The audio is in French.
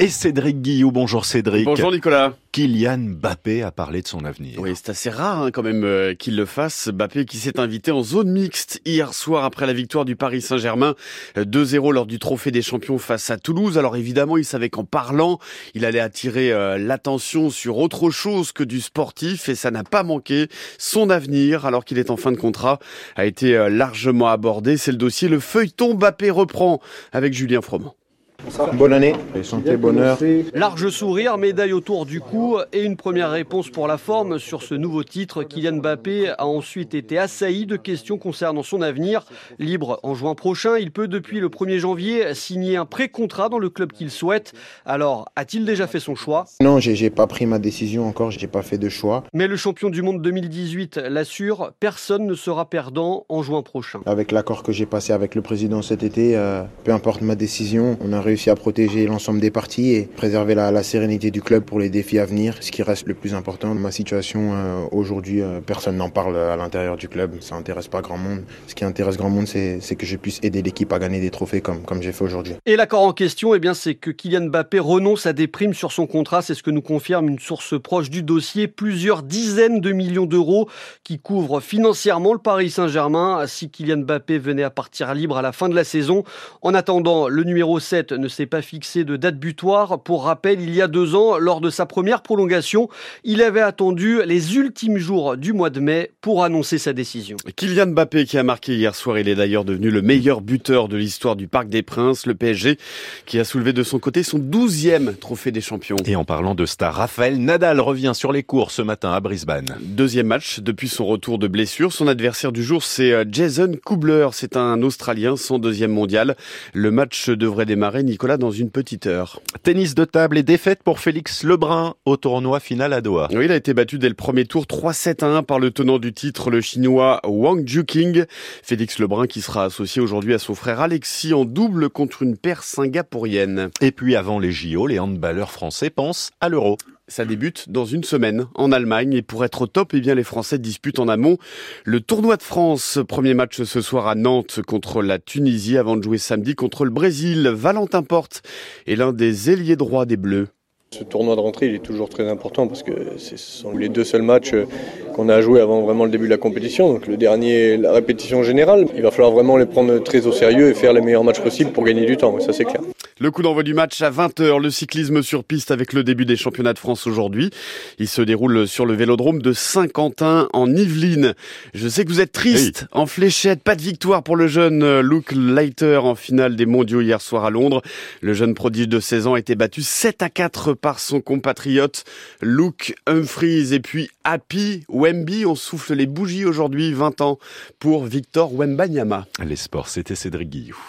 Et Cédric Guillou, bonjour Cédric. Bonjour Nicolas. Kylian Mbappé a parlé de son avenir. Oui, c'est assez rare hein, quand même euh, qu'il le fasse. Mbappé qui s'est invité en zone mixte hier soir après la victoire du Paris Saint-Germain 2-0 lors du Trophée des Champions face à Toulouse. Alors évidemment, il savait qu'en parlant, il allait attirer euh, l'attention sur autre chose que du sportif et ça n'a pas manqué. Son avenir, alors qu'il est en fin de contrat, a été euh, largement abordé. C'est le dossier. Le feuilleton Mbappé reprend avec Julien Froment. Bonne année, santé, bonheur. Large sourire, médaille autour du cou et une première réponse pour la forme sur ce nouveau titre. Kylian Mbappé a ensuite été assailli de questions concernant son avenir. Libre en juin prochain, il peut depuis le 1er janvier signer un pré-contrat dans le club qu'il souhaite. Alors, a-t-il déjà fait son choix? Non, j'ai pas pris ma décision encore, j'ai pas fait de choix. Mais le champion du monde 2018 l'assure, personne ne sera perdant en juin prochain. Avec l'accord que j'ai passé avec le président cet été, euh, peu importe ma décision, on a réussi réussi à protéger l'ensemble des parties et préserver la, sérénité du club pour les défis à venir, ce qui reste le plus important. Ma situation euh, aujourd'hui, euh, personne n'en parle à l'intérieur du club, ça n'intéresse pas grand monde. Ce qui intéresse grand monde, c'est que je puisse aider l'équipe à gagner des trophées comme, comme j'ai fait aujourd'hui. Et l'accord en question, eh bien, c'est que Kylian Mbappé renonce à des primes sur son contrat, c'est ce que nous confirme une source proche du dossier. Plusieurs dizaines de millions d'euros qui couvrent financièrement le Paris Saint-Germain si Kylian Mbappé venait à partir libre à la fin de la saison. En attendant, le numéro 7 ne s'est pas fixé de date butoir. Pour rappel, il y a deux ans, lors de sa première prolongation, il avait attendu les ultimes jours du mois de mai pour annoncer sa décision. Kylian Mbappé qui a marqué hier soir, il est d'ailleurs devenu le meilleur buteur de l'histoire du Parc des Princes, le PSG, qui a soulevé de son côté son douzième trophée des champions. Et en parlant de star, Raphaël Nadal revient sur les cours ce matin à Brisbane. Deuxième match depuis son retour de blessure. Son adversaire du jour, c'est euh, Jason Kubler. C'est un Australien, son deuxième mondial. Le match devrait démarrer, Nicolas, dans une petite heure. Tennis de table et défaite pour Félix Lebrun au tournoi final à Doha. Oui, il a été battu dès le premier tour 3-7 1 par le tenant du titre, le chinois Wang Juking. Félix Lebrun qui sera associé aujourd'hui à son frère Alexis en double contre une paire singapourienne. Et puis avant les JO, les handballeurs français pensent à l'euro. Ça débute dans une semaine en Allemagne et pour être au top, eh bien les Français disputent en amont le tournoi de France. Premier match ce soir à Nantes contre la Tunisie avant de jouer samedi contre le Brésil. Valentin Porte est l'un des ailiers droits des Bleus. Ce tournoi de rentrée, il est toujours très important parce que ce sont les deux seuls matchs euh, qu'on a à jouer avant vraiment le début de la compétition. Donc le dernier, la répétition générale, il va falloir vraiment les prendre très au sérieux et faire les meilleurs matchs possibles pour gagner du temps. Ça c'est clair. Le coup d'envoi du match à 20h, le cyclisme sur piste avec le début des championnats de France aujourd'hui. Il se déroule sur le vélodrome de Saint-Quentin en Yvelines. Je sais que vous êtes triste en fléchette, pas de victoire pour le jeune euh, Luke Leiter en finale des mondiaux hier soir à Londres. Le jeune prodige de 16 ans a été battu 7 à 4 par son compatriote Luke Humphries et puis Happy Wemby. On souffle les bougies aujourd'hui, 20 ans pour Victor Wembanyama. Les sports, c'était Cédric Guillou.